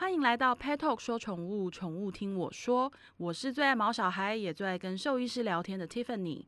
欢迎来到 Pet Talk 说宠物，宠物听我说。我是最爱毛小孩，也最爱跟兽医师聊天的 Tiffany。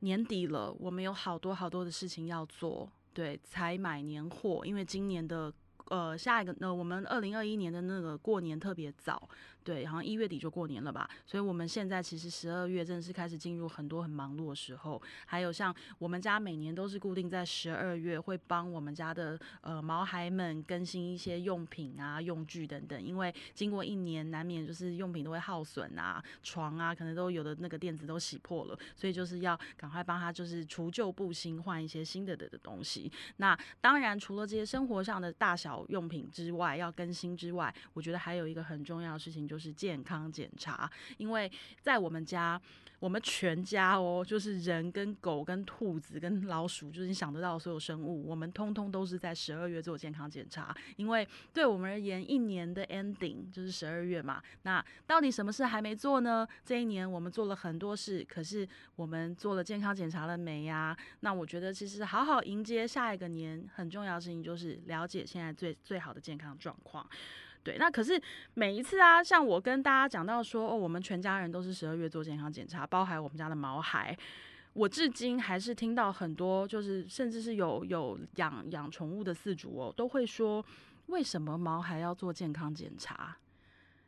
年底了，我们有好多好多的事情要做，对，才买年货，因为今年的呃下一个，呃，我们二零二一年的那个过年特别早。对，好像一月底就过年了吧，所以我们现在其实十二月正式开始进入很多很忙碌的时候。还有像我们家每年都是固定在十二月会帮我们家的呃毛孩们更新一些用品啊、用具等等，因为经过一年难免就是用品都会耗损啊，床啊可能都有的那个垫子都洗破了，所以就是要赶快帮他就是除旧布新，换一些新的的的东西。那当然除了这些生活上的大小用品之外，要更新之外，我觉得还有一个很重要的事情就是。健康检查，因为在我们家，我们全家哦，就是人跟狗跟兔子跟老鼠，就是你想得到的所有生物，我们通通都是在十二月做健康检查。因为对我们而言，一年的 ending 就是十二月嘛。那到底什么事还没做呢？这一年我们做了很多事，可是我们做了健康检查了没呀？那我觉得其实好好迎接下一个年，很重要的事情就是了解现在最最好的健康状况。对，那可是每一次啊，像我跟大家讲到说，哦，我们全家人都是十二月做健康检查，包含我们家的毛孩，我至今还是听到很多，就是甚至是有有养养宠物的饲主哦，都会说，为什么毛孩要做健康检查？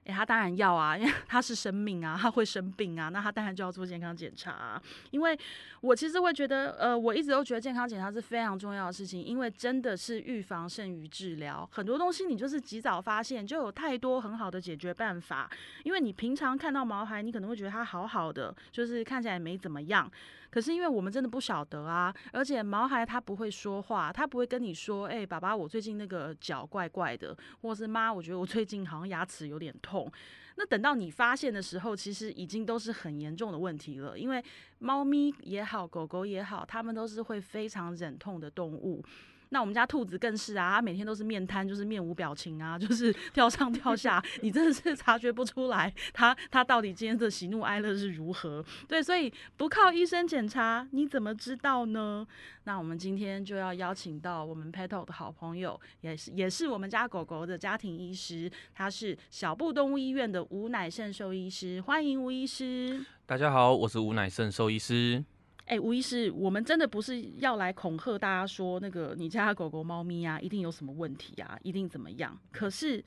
诶，他当然要啊，因为他是生命啊，他会生病啊，那他当然就要做健康检查啊。因为我其实会觉得，呃，我一直都觉得健康检查是非常重要的事情，因为真的是预防胜于治疗。很多东西你就是及早发现，就有太多很好的解决办法。因为你平常看到毛孩，你可能会觉得他好好的，就是看起来没怎么样。可是因为我们真的不晓得啊，而且毛孩他不会说话，他不会跟你说，哎，爸爸，我最近那个脚怪怪的，或是妈，我觉得我最近好像牙齿有点痛。那等到你发现的时候，其实已经都是很严重的问题了。因为猫咪也好，狗狗也好，它们都是会非常忍痛的动物。那我们家兔子更是啊，它每天都是面瘫，就是面无表情啊，就是 跳上跳下，你真的是察觉不出来它它到底今天的喜怒哀乐是如何。对，所以不靠医生检查，你怎么知道呢？那我们今天就要邀请到我们 Pet Talk 的好朋友，也是也是我们家狗狗的家庭医师，他是小布动物医院的吴乃胜兽医师，欢迎吴医师。大家好，我是吴乃胜兽医师。哎，吴医师，我们真的不是要来恐吓大家说，那个你家狗狗、猫咪啊，一定有什么问题啊，一定怎么样？可是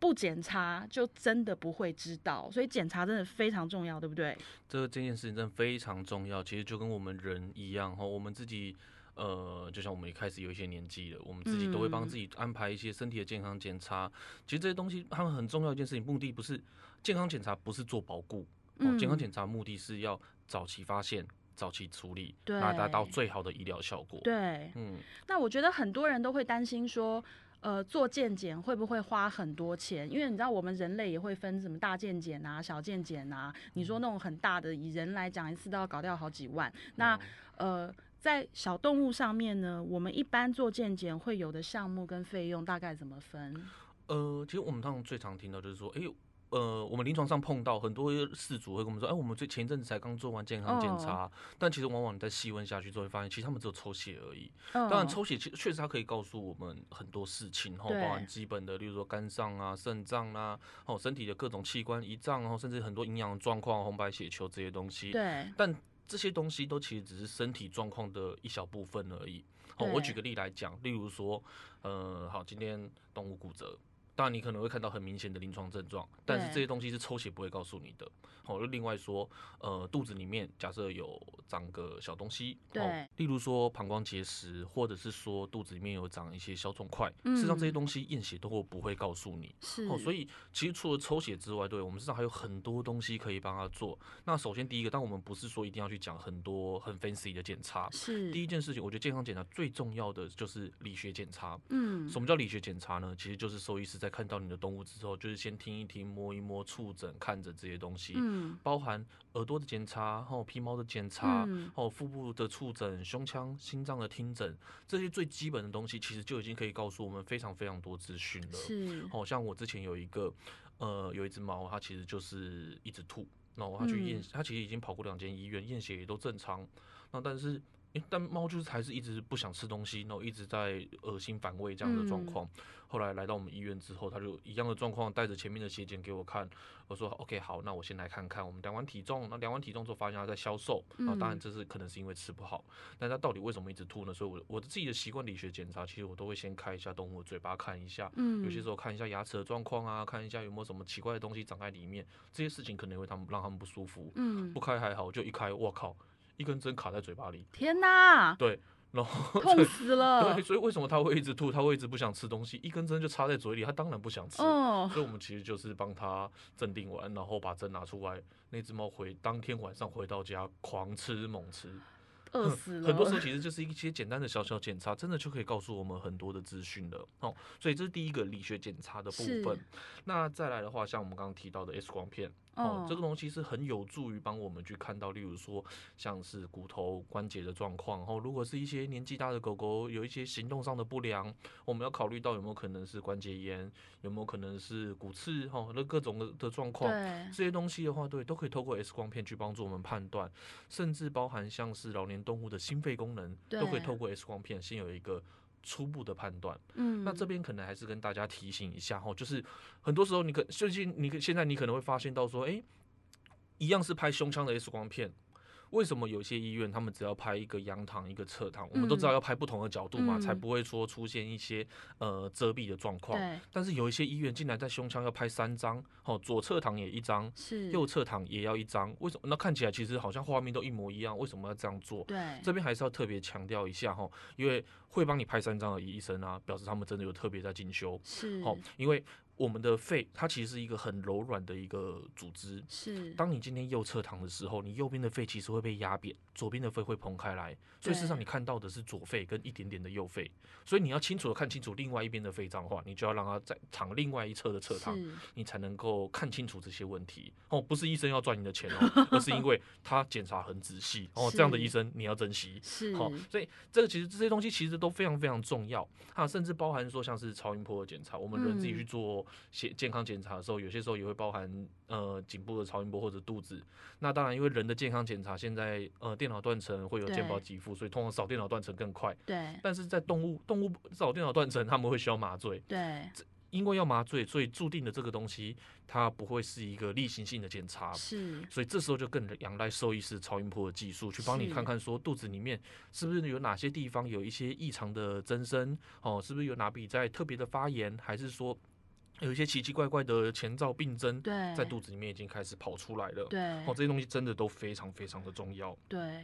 不检查就真的不会知道，所以检查真的非常重要，对不对？这个这件事情真的非常重要，其实就跟我们人一样哈，我们自己呃，就像我们一开始有一些年纪了，我们自己都会帮自己安排一些身体的健康检查。嗯、其实这些东西他们很重要一件事情，目的不是健康检查，不是做保固，哦，健康检查目的是要早期发现。早期处理，那达到最好的医疗效果。对，嗯，那我觉得很多人都会担心说，呃，做健检会不会花很多钱？因为你知道，我们人类也会分什么大健检啊、小健检啊。你说那种很大的，以人来讲，一次都要搞掉好几万。那呃，在小动物上面呢，我们一般做健检会有的项目跟费用大概怎么分？呃，其实我们通常最常听到就是说，哎呦。呃，我们临床上碰到很多事主会跟我们说，哎，我们最前一阵子才刚做完健康检查，oh. 但其实往往你在细问下去之后，会发现其实他们只有抽血而已。Oh. 当然，抽血其实确实它可以告诉我们很多事情，哈，包含基本的，例如说肝脏啊、肾脏啊，哦，身体的各种器官、胰脏，然后甚至很多营养状况、红白血球这些东西。对。但这些东西都其实只是身体状况的一小部分而已。哦，我举个例来讲，例如说，呃，好，今天动物骨折。当然，你可能会看到很明显的临床症状，但是这些东西是抽血不会告诉你的。好，就另外说，呃，肚子里面假设有长个小东西，对，例如说膀胱结石，或者是说肚子里面有长一些小肿块，事实上这些东西验血都会不会告诉你。是，哦，所以其实除了抽血之外，对我们身上还有很多东西可以帮他做。那首先第一个，但我们不是说一定要去讲很多很 fancy 的检查。是，第一件事情，我觉得健康检查最重要的就是理学检查。嗯，什么叫理学检查呢？其实就是兽医师在看到你的动物之后，就是先听一听、摸一摸、触诊、看着这些东西，嗯，包含耳朵的检查，然后皮毛的检查，嗯，哦，腹部的触诊、胸腔、心脏的听诊，这些最基本的东西，其实就已经可以告诉我们非常非常多资讯了。是，好像我之前有一个，呃，有一只猫，它其实就是一直吐，然后它去验，它其实已经跑过两间医院，验血也都正常，那但是。欸，但猫就是还是一直不想吃东西，然后一直在恶心反胃这样的状况。嗯后来来到我们医院之后，他就一样的状况，带着前面的血检给我看。我说 OK 好，那我先来看看。我们量完体重，那量完体重之后发现它在消瘦。啊，当然这是可能是因为吃不好。但它到底为什么一直吐呢？所以我我的自己的习惯理学检查，其实我都会先开一下动物的嘴巴看一下。嗯，有些时候看一下牙齿的状况啊，看一下有没有什么奇怪的东西长在里面。这些事情可能会他们让他们不舒服。嗯，不开还好，就一开，我靠，一根针卡在嘴巴里。天哪！对。然后痛死了，对，所以为什么他会一直吐？他会一直不想吃东西，一根针就插在嘴里，他当然不想吃。哦，所以我们其实就是帮他镇定完，然后把针拿出来。那只猫回当天晚上回到家，狂吃猛吃。饿死了。很多时候其实就是一些简单的小小检查，真的就可以告诉我们很多的资讯了。哦，所以这是第一个理学检查的部分。那再来的话，像我们刚刚提到的 X 光片。哦，这个东西是很有助于帮我们去看到，例如说像是骨头关节的状况。哦，如果是一些年纪大的狗狗有一些行动上的不良，我们要考虑到有没有可能是关节炎，有没有可能是骨刺，哈，那各种的的状况。这些东西的话，对，都可以透过 X 光片去帮助我们判断，甚至包含像是老年动物的心肺功能，都可以透过 X 光片先有一个。初步的判断，嗯，那这边可能还是跟大家提醒一下哈，就是很多时候你可最近你现在你可能会发现到说，哎，一样是拍胸腔的 X 光片。为什么有些医院他们只要拍一个仰躺一个侧躺？我们都知道要拍不同的角度嘛，嗯、才不会说出现一些呃遮蔽的状况。对但是有一些医院竟然在胸腔要拍三张，哦，左侧躺也一张，是右侧躺也要一张。为什么？那看起来其实好像画面都一模一样，为什么要这样做？对，这边还是要特别强调一下哈，因为会帮你拍三张的医生啊，表示他们真的有特别在进修。是，好，因为。我们的肺，它其实是一个很柔软的一个组织。是，当你今天右侧躺的时候，你右边的肺其实会被压扁，左边的肺会膨开来。所以事实上，你看到的是左肺跟一点点的右肺。所以你要清楚的看清楚另外一边的肺脏的话，你就要让它在躺另外一侧的侧躺，你才能够看清楚这些问题。哦，不是医生要赚你的钱哦，而是因为 他检查很仔细。哦，这样的医生你要珍惜。是，好，所以这个其实这些东西其实都非常非常重要。啊，甚至包含说像是超音波的检查，我们人自己去做。健健康检查的时候，有些时候也会包含呃颈部的超音波或者肚子。那当然，因为人的健康检查现在呃电脑断层会有健保给付，所以通常扫电脑断层更快。对。但是在动物动物扫电脑断层，他们会需要麻醉。对。因为要麻醉，所以注定的这个东西它不会是一个例行性的检查。是。所以这时候就更仰赖兽医师超音波的技术去帮你看看，说肚子里面是不是有哪些地方有一些异常的增生哦，是不是有哪笔在特别的发炎，还是说？有一些奇奇怪怪的前兆病症，在肚子里面已经开始跑出来了。对，哦，这些东西真的都非常非常的重要。对。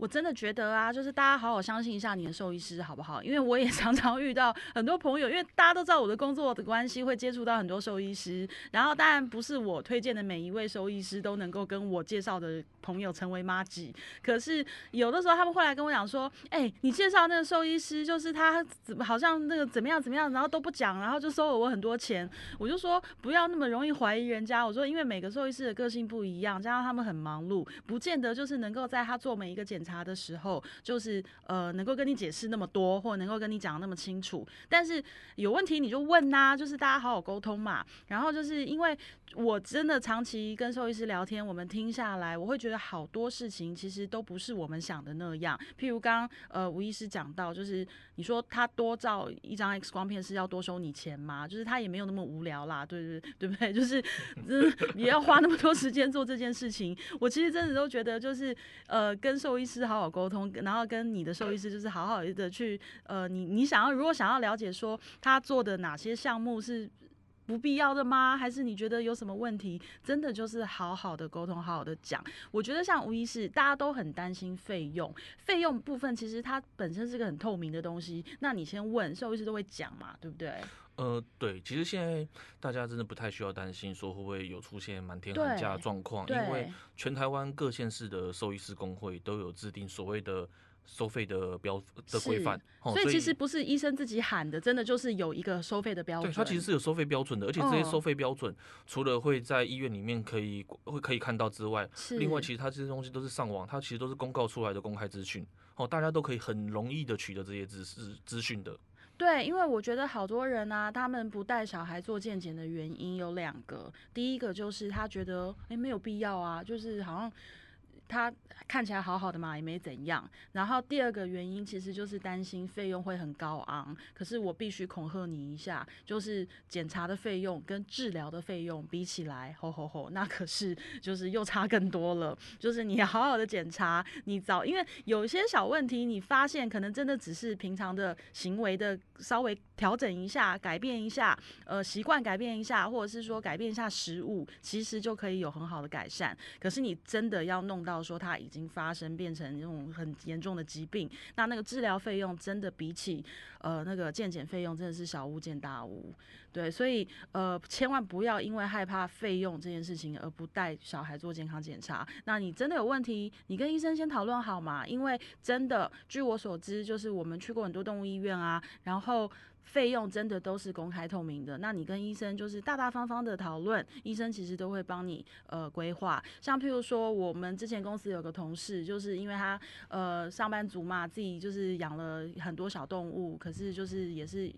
我真的觉得啊，就是大家好好相信一下你的兽医师，好不好？因为我也 常常遇到很多朋友，因为大家都知道我的工作的关系，会接触到很多兽医师。然后当然不是我推荐的每一位兽医师都能够跟我介绍的朋友成为妈吉。可是有的时候他们会来跟我讲说：“哎、你介绍那个兽医师，就是他怎么好像那个怎么样怎么样，然后都不讲，然后就收了我很多钱。”我就说不要那么容易怀疑人家。我说因为每个兽医师的个性不一样，加上他们很忙碌，不见得就是能够在他做每一个检查。查的时候，就是呃，能够跟你解释那么多，或能够跟你讲那么清楚。但是有问题你就问呐、就是大家好好沟通嘛。然后就是因为我真的长期跟兽医师聊天，我们听下来，我会觉得好多事情其实都不是我们想的那样。譬如刚呃吴医师讲到，就是你说他多照一张 X 光片是要多收你钱吗？就是他也没有那么无聊啦，对对对，对不对？就是嗯，也要花那么多时间做这件事情。我其实真的都觉得，就是呃跟兽医师。是好好沟通，然后跟你的兽医师就是好好的去，呃，你你想要如果想要了解说他做的哪些项目是不必要的吗？还是你觉得有什么问题？真的就是好好的沟通，好好的讲。我觉得像吴医师，大家都很担心费用，费用部分其实它本身是个很透明的东西。那你先问兽医师都会讲嘛，对不对？呃，对，其实现在大家真的不太需要担心说会不会有出现满天喊价的状况，因为全台湾各县市的兽医师工会都有制定所谓的收费的标的规范，所以其实不是医生自己喊的，真的就是有一个收费的标准。对，它其实是有收费标准的，而且这些收费标准除了会在医院里面可以会可以看到之外，是另外其实它这些东西都是上网，它其实都是公告出来的公开资讯，哦，大家都可以很容易的取得这些资资资讯的。对，因为我觉得好多人呢、啊，他们不带小孩做健检的原因有两个。第一个就是他觉得，诶没有必要啊，就是好像他看起来好好的嘛，也没怎样。然后第二个原因其实就是担心费用会很高昂，可是我必须恐吓你一下，就是检查的费用跟治疗的费用比起来，吼吼吼，那可是就是又差更多了。就是你要好好的检查，你早因为有些小问题，你发现可能真的只是平常的行为的稍微调整一下，改变一下，呃，习惯改变一下，或者是说改变一下食物，其实就可以有很好的改善。可是你真的要弄到说它已经发生变成那种很严重的疾病，那那个治疗费用真的比起呃那个健检费用真的是小巫见大巫。对，所以呃千万不要因为害怕费用这件事情而不带小孩做健康检查。那你真的有问题，你跟医生先讨论好嘛，因为真的据我所知，就是我们去过很多动物医院啊，然后。费用真的都是公开透明的，那你跟医生就是大大方方的讨论，医生其实都会帮你呃规划。像譬如说，我们之前公司有个同事，就是因为他呃上班族嘛，自己就是养了很多小动物，可是就是也是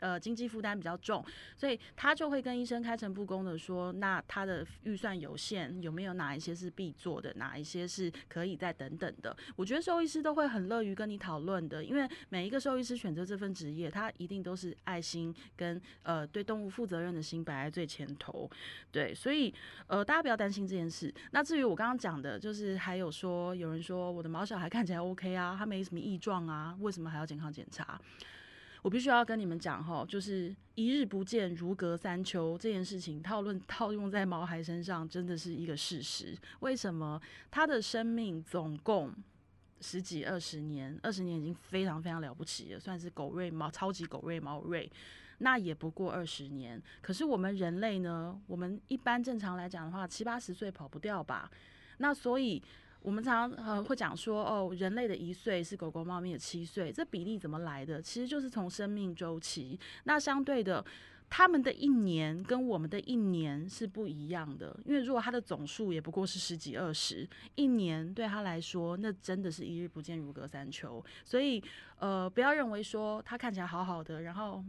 呃经济负担比较重，所以他就会跟医生开诚布公的说，那他的预算有限，有没有哪一些是必做的，哪一些是可以再等等的。我觉得兽医师都会很乐于跟你讨论的，因为每一个兽医师选择这份职业，他一。定都是爱心跟呃对动物负责任的心摆在最前头，对，所以呃大家不要担心这件事。那至于我刚刚讲的，就是还有说有人说我的毛小孩看起来 OK 啊，他没什么异状啊，为什么还要健康检查？我必须要跟你们讲哈，就是一日不见如隔三秋这件事情，套论套用在毛孩身上真的是一个事实。为什么他的生命总共？十几二十年，二十年已经非常非常了不起了，算是狗瑞猫超级狗瑞猫瑞，那也不过二十年。可是我们人类呢？我们一般正常来讲的话，七八十岁跑不掉吧？那所以我们常常呃会讲说，哦，人类的一岁是狗狗猫咪的七岁，这比例怎么来的？其实就是从生命周期。那相对的。他们的一年跟我们的一年是不一样的，因为如果他的总数也不过是十几二十，一年对他来说，那真的是一日不见如隔三秋。所以，呃，不要认为说他看起来好好的，然后。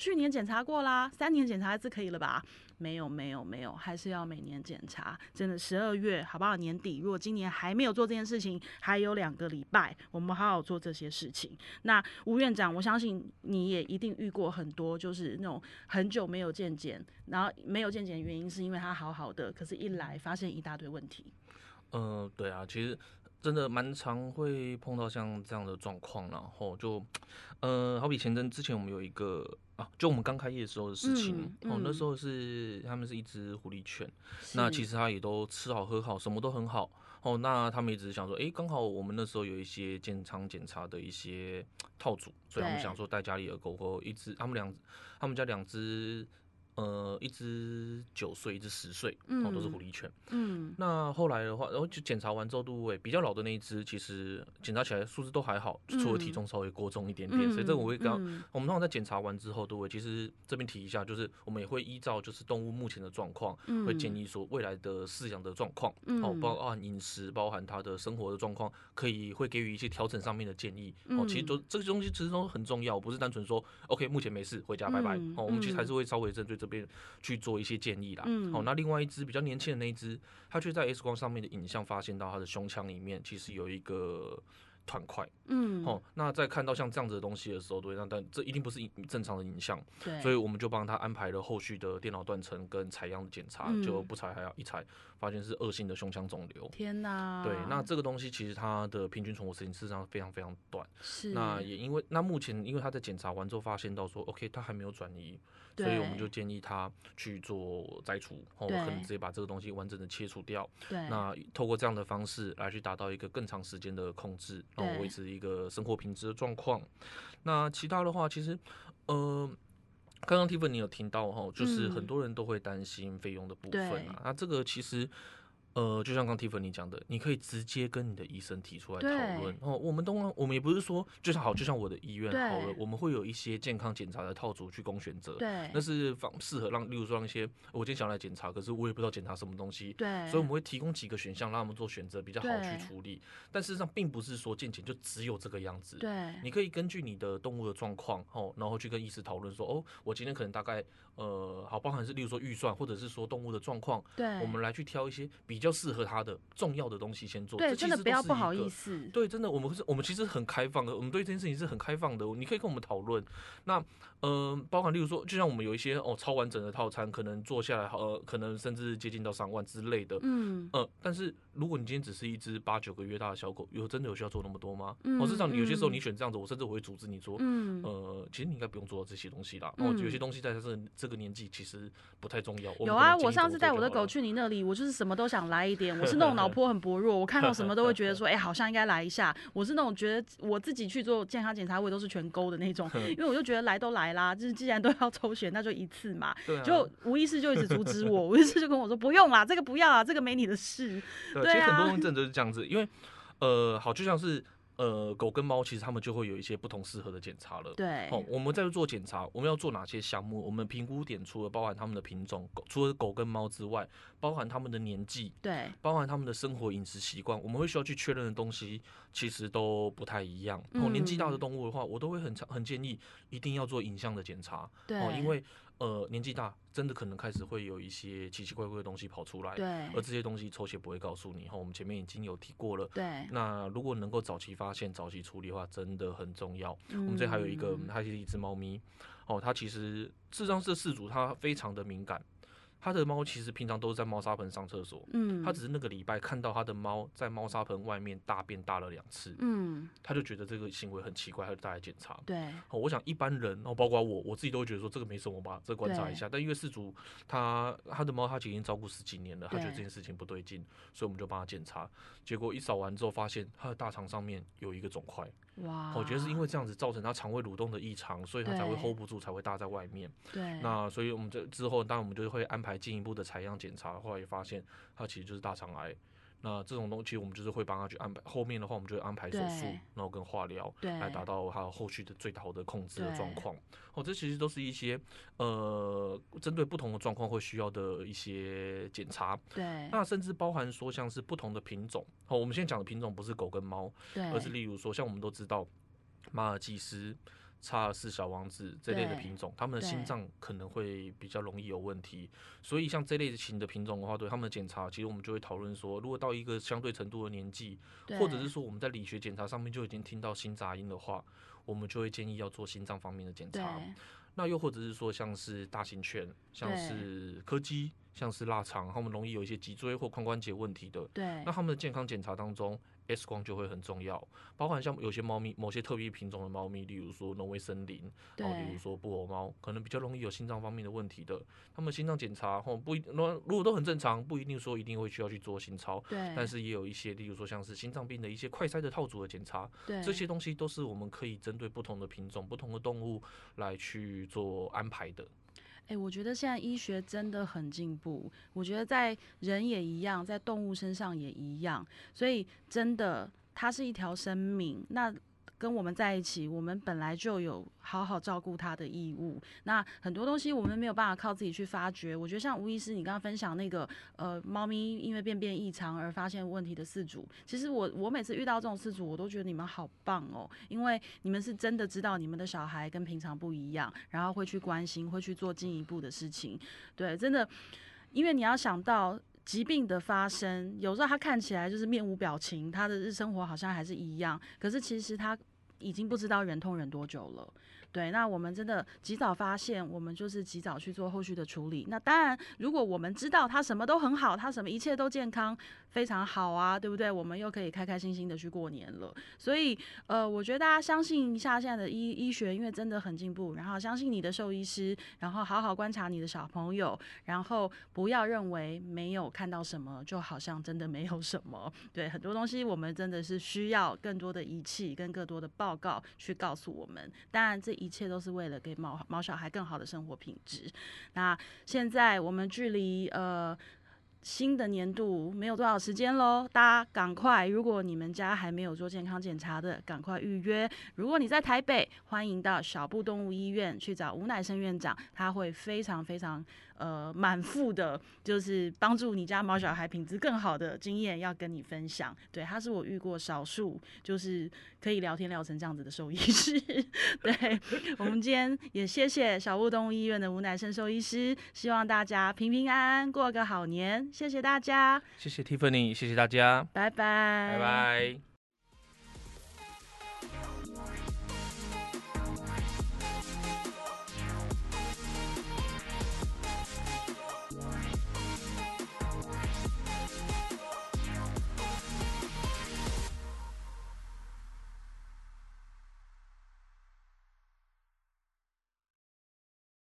去年检查过啦，三年检查一次可以了吧？没有，没有，没有，还是要每年检查。真的，十二月好不好？年底如果今年还没有做这件事情，还有两个礼拜，我们好好做这些事情。那吴院长，我相信你也一定遇过很多，就是那种很久没有见检，然后没有见检的原因是因为他好好的，可是一来发现一大堆问题。嗯、对啊，其实。真的蛮常会碰到像这样的状况，然后就，呃，好比前阵之前我们有一个啊，就我们刚开业的时候的事情，哦、那时候是他们是一只狐狸犬，那其实它也都吃好喝好，什么都很好，哦，那他们一直想说，哎，刚好我们那时候有一些健康检查的一些套组，所以他们想说带家里的狗狗一只，他们两，他们家两只。呃，一只九岁，一只十岁，哦，都是狐狸犬。嗯，那后来的话，然后就检查完之后，都会比较老的那一只，其实检查起来数字都还好，除了体重稍微过重一点点。嗯、所以这个我会刚，嗯、我们通常在检查完之后，都会其实这边提一下，就是我们也会依照就是动物目前的状况，嗯、会建议说未来的饲养的状况，嗯、哦，包含饮食，包含它的生活的状况，可以会给予一些调整上面的建议。哦，其实都这些东西其实都很重要，不是单纯说 OK 目前没事回家拜拜。哦，我们其实还是会稍微针对这。边去做一些建议啦。嗯，好，那另外一只比较年轻的那一只，它却在 X 光上面的影像发现到它的胸腔里面其实有一个团块。嗯，好，那在看到像这样子的东西的时候，对，那但这一定不是正常的影像。对，所以我们就帮他安排了后续的电脑断层跟采样的检查，嗯、就不采还要一采，发现是恶性的胸腔肿瘤。天哪！对，那这个东西其实它的平均存活时间事实上非常非常短。是。那也因为那目前因为他在检查完之后发现到说，OK，他还没有转移。所以我们就建议他去做摘除，然后可能直接把这个东西完整的切除掉。对，那透过这样的方式来去达到一个更长时间的控制，然后维持一个生活品质的状况。那其他的话，其实，呃，刚刚 Tiffany 有听到哈，就是很多人都会担心费用的部分啊。那这个其实。呃，就像刚 Tiffany 讲的，你可以直接跟你的医生提出来讨论。哦，我们都，我们也不是说，就像好，就像我的医院好了，我们会有一些健康检查的套组去供选择。对，那是方适合让，例如说让一些我今天想来检查，可是我也不知道检查什么东西。对，所以我们会提供几个选项让他们做选择，比较好去处理。但事实上，并不是说健检就只有这个样子。对，你可以根据你的动物的状况，哦，然后去跟医师讨论说，哦，我今天可能大概，呃，好，包含是例如说预算，或者是说动物的状况，对，我们来去挑一些比。较适合他的重要的东西先做。对，真的不要不好意思。对，真的，我们是，我们其实很开放的，我们对这件事情是很开放的。你可以跟我们讨论。那，嗯、呃，包含例如说，就像我们有一些哦超完整的套餐，可能做下来呃，可能甚至接近到上万之类的。嗯。呃，但是如果你今天只是一只八九个月大的小狗，有真的有需要做那么多吗？嗯。我是让你有些时候你选这样子，我甚至我会阻止你说，嗯，呃，其实你应该不用做到这些东西啦。嗯。然后有些东西在这这个年纪其实不太重要。有啊，我上次带我的狗去你那里，我就是什么都想来一点。我是那种脑波很薄弱，我看到什么都会觉得说，哎、欸，好像应该来一下。我是那种觉得我自己去做健康检查，我也都是全勾的那种，因为我就觉得来都来啦，就是既然都要抽血，那就一次嘛。就无意识就一直阻止我，无意识就跟我说不用啦，这个不要啊，这个没你的事。对，对啊、其实很多症就是这样子，因为呃，好，就像是。呃，狗跟猫其实他们就会有一些不同适合的检查了。对，哦，我们在做检查，我们要做哪些项目？我们评估点除了包含他们的品种，狗除了狗跟猫之外，包含他们的年纪，对，包含他们的生活饮食习惯，我们会需要去确认的东西其实都不太一样。哦，年纪大的动物的话，我都会很很建议一定要做影像的检查。对，哦，因为。呃，年纪大，真的可能开始会有一些奇奇怪怪的东西跑出来。对。而这些东西抽血不会告诉你。哈，我们前面已经有提过了。对。那如果能够早期发现、早期处理的话，真的很重要。嗯。我们这还有一个，它是一只猫咪。哦，它其实事实上是饲主，它非常的敏感。他的猫其实平常都是在猫砂盆上厕所，嗯，他只是那个礼拜看到他的猫在猫砂盆外面大便大了两次，嗯，他就觉得这个行为很奇怪，他就带来检查。对，哦，我想一般人，哦，包括我，我自己都会觉得说这个没什么吧，这个观察一下。但因为事主他他的猫他已经照顾十几年了，他觉得这件事情不对劲，所以我们就帮他检查。结果一扫完之后，发现他的大肠上面有一个肿块。哇！我觉得是因为这样子造成他肠胃蠕动的异常，所以他才会 hold 不住，才会搭在外面。对。那所以我们这之后，当然我们就会安排进一步的采样检查，后来也发现他其实就是大肠癌。那这种东西，我们就是会帮他去安排。后面的话，我们就会安排手术，然后跟化疗，来达到他后续的最好的控制的状况。哦，这其实都是一些呃，针对不同的状况会需要的一些检查。对。那甚至包含说，像是不同的品种。哦，我们现在讲的品种不是狗跟猫，而是例如说，像我们都知道马尔济斯。查尔斯小王子这类的品种，他们的心脏可能会比较容易有问题，所以像这类型的品种的话，对他们的检查，其实我们就会讨论说，如果到一个相对程度的年纪，或者是说我们在理学检查上面就已经听到心杂音的话，我们就会建议要做心脏方面的检查。那又或者是说，像是大型犬，像是柯基，像是腊肠，他们容易有一些脊椎或髋关节问题的，对，那他们的健康检查当中。X 光就会很重要，包含像有些猫咪，某些特别品种的猫咪，例如说挪威森林，然后比如说布偶猫，可能比较容易有心脏方面的问题的。他们心脏检查后不一，如果都很正常，不一定说一定会需要去做心超。对。但是也有一些，例如说像是心脏病的一些快筛的套组的检查，对，这些东西都是我们可以针对不同的品种、不同的动物来去做安排的。哎、我觉得现在医学真的很进步。我觉得在人也一样，在动物身上也一样。所以真的，它是一条生命。那。跟我们在一起，我们本来就有好好照顾它的义务。那很多东西我们没有办法靠自己去发掘。我觉得像吴医师你刚刚分享那个，呃，猫咪因为便便异常而发现问题的饲主，其实我我每次遇到这种饲主，我都觉得你们好棒哦，因为你们是真的知道你们的小孩跟平常不一样，然后会去关心，会去做进一步的事情。对，真的，因为你要想到。疾病的发生，有时候他看起来就是面无表情，他的日生活好像还是一样，可是其实他已经不知道忍痛忍多久了。对，那我们真的及早发现，我们就是及早去做后续的处理。那当然，如果我们知道他什么都很好，他什么一切都健康，非常好啊，对不对？我们又可以开开心心的去过年了。所以，呃，我觉得大家相信一下现在的医医学，因为真的很进步。然后相信你的兽医师，然后好好观察你的小朋友，然后不要认为没有看到什么，就好像真的没有什么。对，很多东西我们真的是需要更多的仪器跟更多的报告去告诉我们。当然这。一切都是为了给毛毛小孩更好的生活品质。那现在我们距离呃新的年度没有多少时间喽，大家赶快！如果你们家还没有做健康检查的，赶快预约。如果你在台北，欢迎到小布动物医院去找吴乃生院长，他会非常非常。呃满腹的，就是帮助你家毛小孩品质更好的经验要跟你分享。对，他是我遇过少数就是可以聊天聊成这样子的兽医师。对，我们今天也谢谢小物动物医院的吴乃生兽医师，希望大家平平安安过个好年。谢谢大家，谢谢 Tiffany，谢谢大家，拜拜，拜拜。